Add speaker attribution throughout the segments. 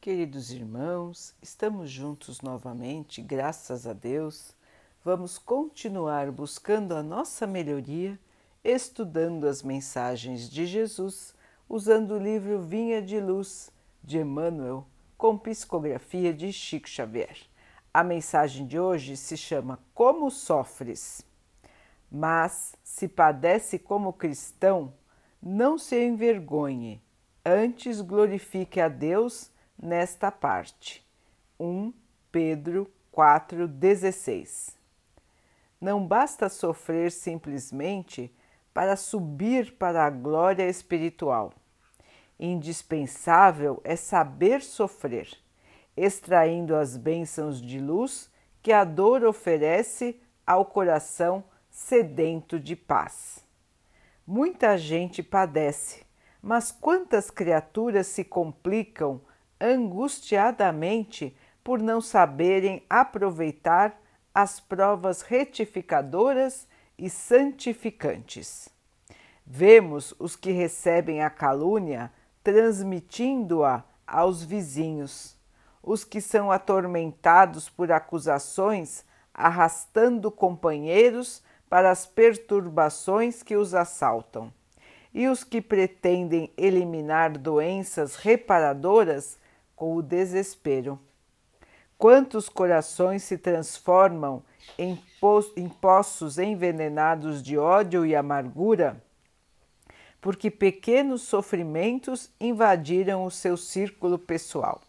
Speaker 1: Queridos irmãos, estamos juntos novamente, graças a Deus. Vamos continuar buscando a nossa melhoria, estudando as mensagens de Jesus, usando o livro Vinha de Luz de Emmanuel, com psicografia de Chico Xavier. A mensagem de hoje se chama Como Sofres. Mas, se padece como cristão, não se envergonhe, antes glorifique a Deus nesta parte. 1 Pedro 4,16 Não basta sofrer simplesmente para subir para a glória espiritual. Indispensável é saber sofrer, extraindo as bênçãos de luz que a dor oferece ao coração sedento de paz. Muita gente padece, mas quantas criaturas se complicam angustiadamente por não saberem aproveitar as provas retificadoras e santificantes. Vemos os que recebem a calúnia transmitindo-a aos vizinhos, os que são atormentados por acusações arrastando companheiros para as perturbações que os assaltam, e os que pretendem eliminar doenças reparadoras com o desespero. Quantos corações se transformam em, po em poços envenenados de ódio e amargura, porque pequenos sofrimentos invadiram o seu círculo pessoal.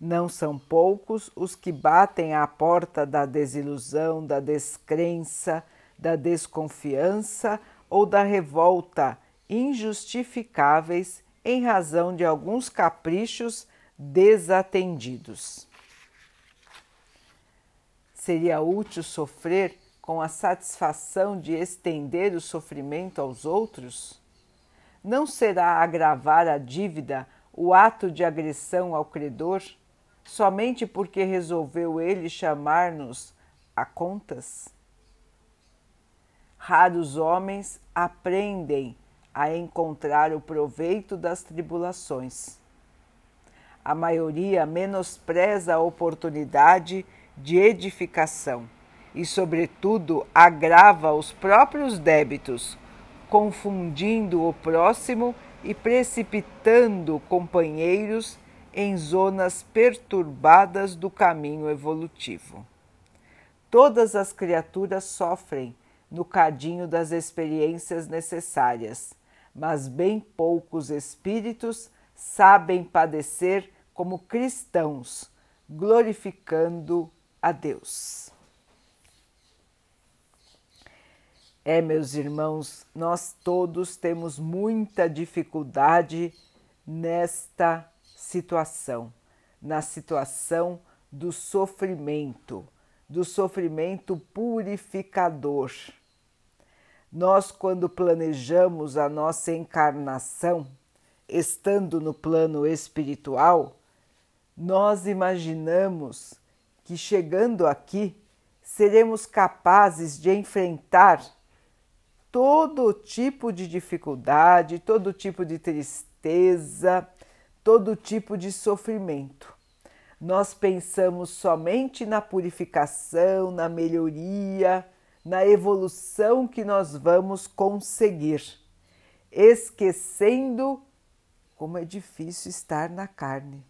Speaker 1: Não são poucos os que batem à porta da desilusão, da descrença, da desconfiança ou da revolta injustificáveis em razão de alguns caprichos desatendidos. Seria útil sofrer com a satisfação de estender o sofrimento aos outros? Não será agravar a dívida o ato de agressão ao credor, somente porque resolveu ele chamar-nos a contas? Raros homens aprendem a encontrar o proveito das tribulações a maioria menospreza a oportunidade de edificação e, sobretudo, agrava os próprios débitos, confundindo o próximo e precipitando companheiros em zonas perturbadas do caminho evolutivo. Todas as criaturas sofrem no cadinho das experiências necessárias, mas bem poucos espíritos sabem padecer como cristãos, glorificando a Deus. É, meus irmãos, nós todos temos muita dificuldade nesta situação, na situação do sofrimento, do sofrimento purificador. Nós, quando planejamos a nossa encarnação, estando no plano espiritual, nós imaginamos que chegando aqui seremos capazes de enfrentar todo tipo de dificuldade, todo tipo de tristeza, todo tipo de sofrimento. Nós pensamos somente na purificação, na melhoria, na evolução que nós vamos conseguir, esquecendo como é difícil estar na carne.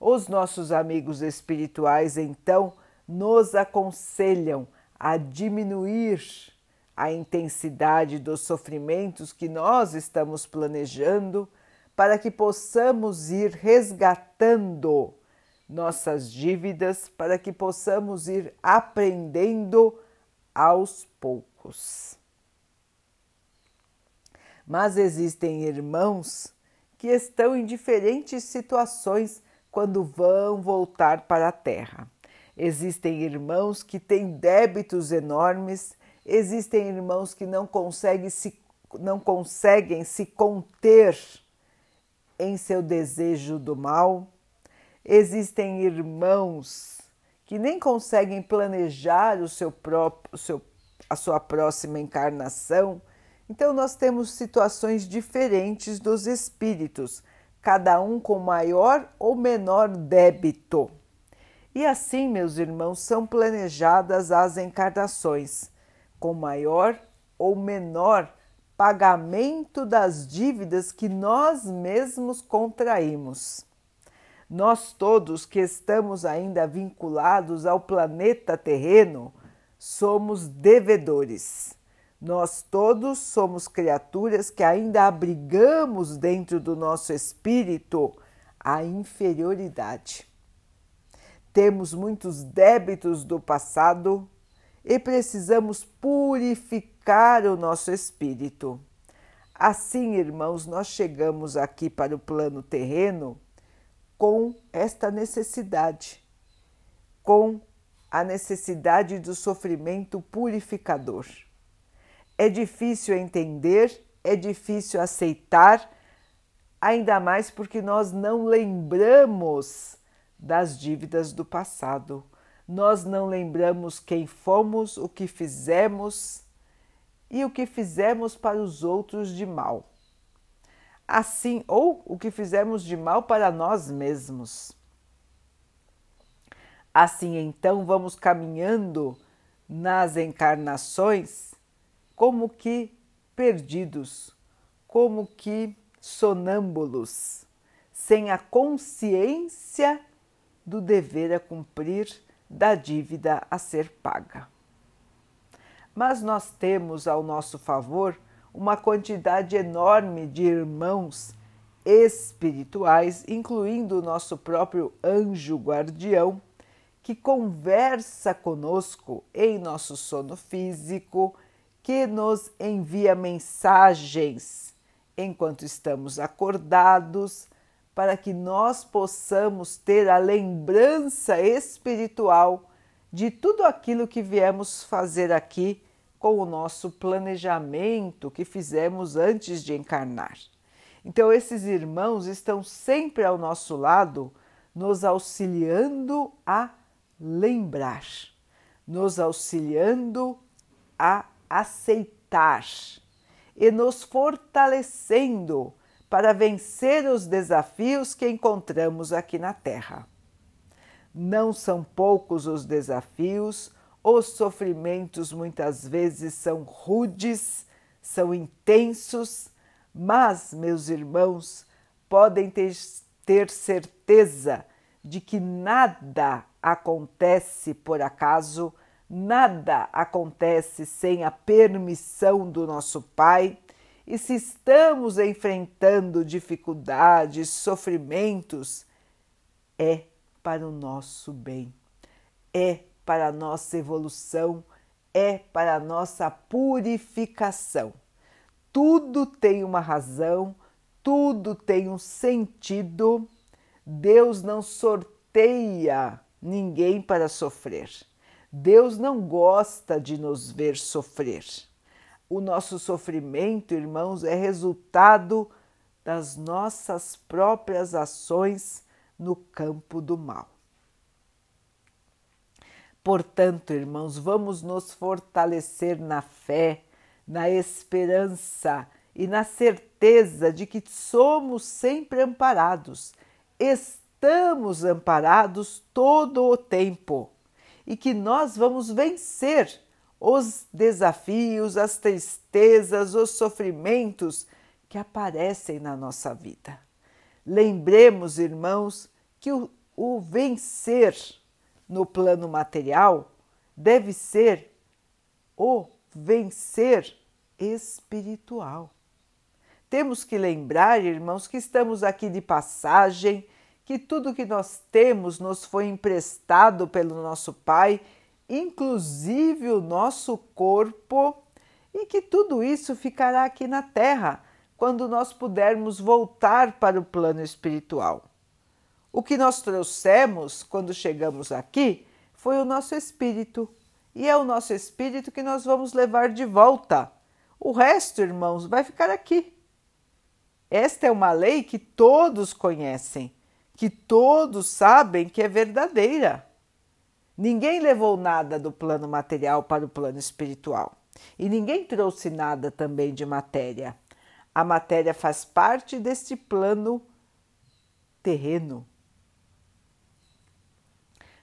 Speaker 1: Os nossos amigos espirituais, então, nos aconselham a diminuir a intensidade dos sofrimentos que nós estamos planejando para que possamos ir resgatando nossas dívidas, para que possamos ir aprendendo aos poucos. Mas existem irmãos que estão em diferentes situações quando vão voltar para a Terra. Existem irmãos que têm débitos enormes, existem irmãos que não conseguem se, não conseguem se conter em seu desejo do mal, existem irmãos que nem conseguem planejar o seu próprio, seu, a sua próxima encarnação então, nós temos situações diferentes dos espíritos, cada um com maior ou menor débito. E assim, meus irmãos, são planejadas as encarnações, com maior ou menor pagamento das dívidas que nós mesmos contraímos. Nós todos que estamos ainda vinculados ao planeta terreno somos devedores. Nós todos somos criaturas que ainda abrigamos dentro do nosso espírito a inferioridade. Temos muitos débitos do passado e precisamos purificar o nosso espírito. Assim, irmãos, nós chegamos aqui para o plano terreno com esta necessidade, com a necessidade do sofrimento purificador. É difícil entender, é difícil aceitar, ainda mais porque nós não lembramos das dívidas do passado nós não lembramos quem fomos, o que fizemos e o que fizemos para os outros de mal. Assim, ou o que fizemos de mal para nós mesmos. Assim, então, vamos caminhando nas encarnações como que perdidos, como que sonâmbulos, sem a consciência do dever a cumprir da dívida a ser paga. Mas nós temos ao nosso favor uma quantidade enorme de irmãos espirituais, incluindo o nosso próprio anjo guardião, que conversa conosco em nosso sono físico, que nos envia mensagens enquanto estamos acordados, para que nós possamos ter a lembrança espiritual de tudo aquilo que viemos fazer aqui com o nosso planejamento que fizemos antes de encarnar. Então, esses irmãos estão sempre ao nosso lado, nos auxiliando a lembrar, nos auxiliando a aceitar e nos fortalecendo para vencer os desafios que encontramos aqui na Terra. Não são poucos os desafios, os sofrimentos muitas vezes são rudes, são intensos, mas, meus irmãos, podem ter, ter certeza de que nada acontece por acaso, nada acontece sem a permissão do nosso Pai e se estamos enfrentando dificuldades, sofrimentos, é para o nosso bem, é para a nossa evolução, é para a nossa purificação. Tudo tem uma razão, tudo tem um sentido. Deus não sorteia ninguém para sofrer. Deus não gosta de nos ver sofrer. O nosso sofrimento, irmãos, é resultado das nossas próprias ações no campo do mal. Portanto, irmãos, vamos nos fortalecer na fé, na esperança e na certeza de que somos sempre amparados, estamos amparados todo o tempo e que nós vamos vencer os desafios, as tristezas, os sofrimentos que aparecem na nossa vida. Lembremos, irmãos, que o, o vencer no plano material deve ser o vencer espiritual. Temos que lembrar, irmãos, que estamos aqui de passagem, que tudo que nós temos nos foi emprestado pelo nosso Pai inclusive o nosso corpo, e que tudo isso ficará aqui na Terra quando nós pudermos voltar para o plano espiritual. O que nós trouxemos quando chegamos aqui foi o nosso espírito, e é o nosso espírito que nós vamos levar de volta. O resto, irmãos, vai ficar aqui. Esta é uma lei que todos conhecem, que todos sabem que é verdadeira. Ninguém levou nada do plano material para o plano espiritual e ninguém trouxe nada também de matéria. A matéria faz parte deste plano terreno.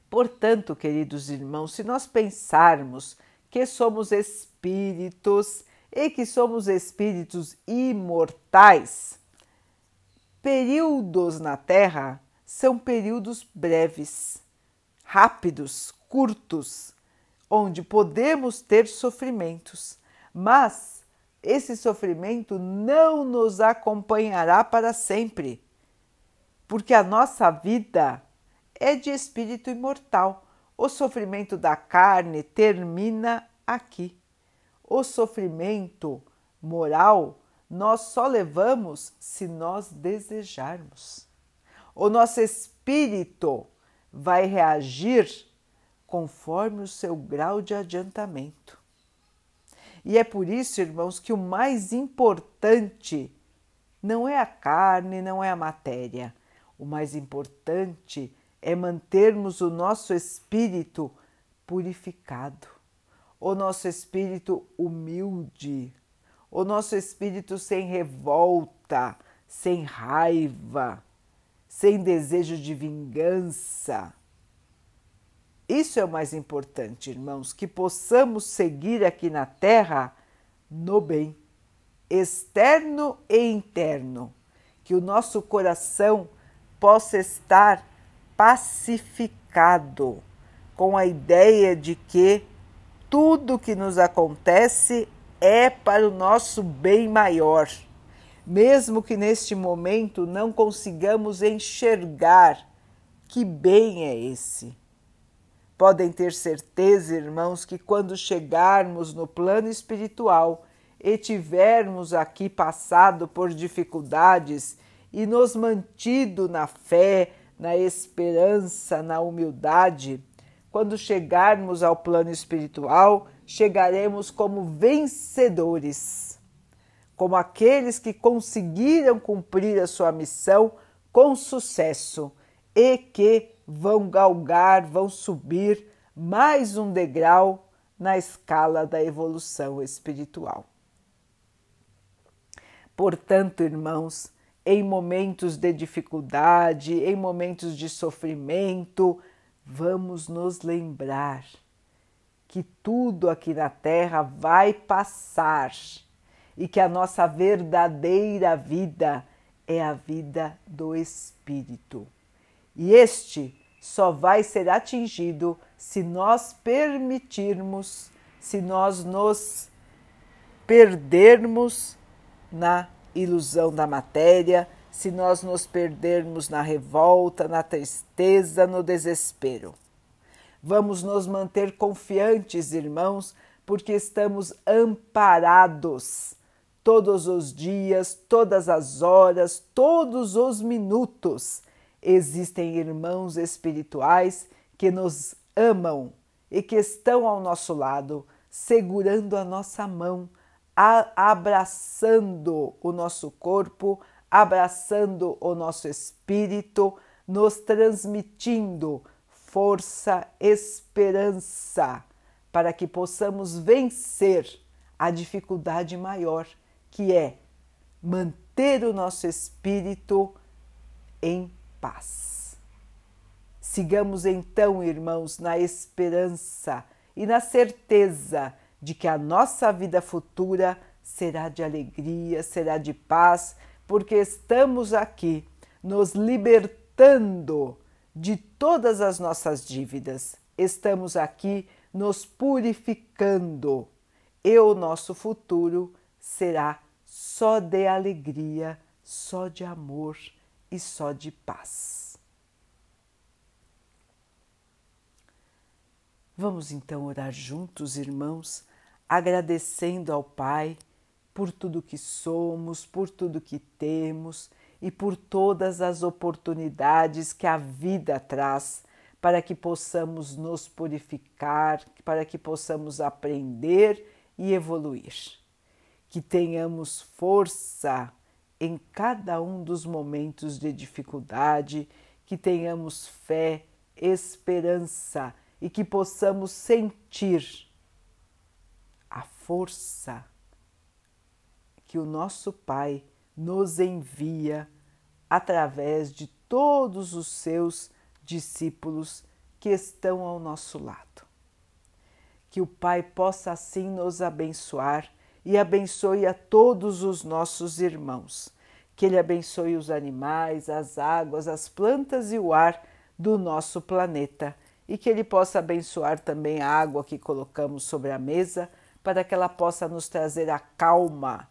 Speaker 1: Portanto, queridos irmãos, se nós pensarmos que somos espíritos e que somos espíritos imortais, períodos na Terra são períodos breves, rápidos, curtos, onde podemos ter sofrimentos, mas esse sofrimento não nos acompanhará para sempre, porque a nossa vida é de espírito imortal. O sofrimento da carne termina aqui. O sofrimento moral nós só levamos se nós desejarmos. O nosso espírito vai reagir conforme o seu grau de adiantamento. E é por isso, irmãos, que o mais importante não é a carne, não é a matéria. O mais importante é mantermos o nosso espírito purificado, o nosso espírito humilde, o nosso espírito sem revolta, sem raiva, sem desejo de vingança. Isso é o mais importante, irmãos, que possamos seguir aqui na Terra no bem, externo e interno, que o nosso coração possa estar pacificado com a ideia de que tudo que nos acontece é para o nosso bem maior, mesmo que neste momento não consigamos enxergar que bem é esse. Podem ter certeza, irmãos, que quando chegarmos no plano espiritual e tivermos aqui passado por dificuldades e nos mantido na fé, na esperança, na humildade, quando chegarmos ao plano espiritual, chegaremos como vencedores, como aqueles que conseguiram cumprir a sua missão com sucesso e que vão galgar, vão subir mais um degrau na escala da evolução espiritual. Portanto, irmãos, em momentos de dificuldade, em momentos de sofrimento, vamos nos lembrar que tudo aqui na Terra vai passar e que a nossa verdadeira vida é a vida do Espírito. E este só vai ser atingido se nós permitirmos, se nós nos perdermos na ilusão da matéria, se nós nos perdermos na revolta, na tristeza, no desespero. Vamos nos manter confiantes, irmãos, porque estamos amparados todos os dias, todas as horas, todos os minutos. Existem irmãos espirituais que nos amam e que estão ao nosso lado, segurando a nossa mão, abraçando o nosso corpo, abraçando o nosso espírito, nos transmitindo força, esperança, para que possamos vencer a dificuldade maior, que é manter o nosso espírito em paz. Sigamos então, irmãos, na esperança e na certeza de que a nossa vida futura será de alegria, será de paz, porque estamos aqui nos libertando de todas as nossas dívidas. Estamos aqui nos purificando e o nosso futuro será só de alegria, só de amor e só de paz. Vamos então orar juntos, irmãos, agradecendo ao Pai por tudo que somos, por tudo que temos e por todas as oportunidades que a vida traz para que possamos nos purificar, para que possamos aprender e evoluir. Que tenhamos força em cada um dos momentos de dificuldade, que tenhamos fé, esperança e que possamos sentir a força que o nosso Pai nos envia através de todos os seus discípulos que estão ao nosso lado. Que o Pai possa assim nos abençoar e abençoe a todos os nossos irmãos. Que Ele abençoe os animais, as águas, as plantas e o ar do nosso planeta e que Ele possa abençoar também a água que colocamos sobre a mesa para que ela possa nos trazer a calma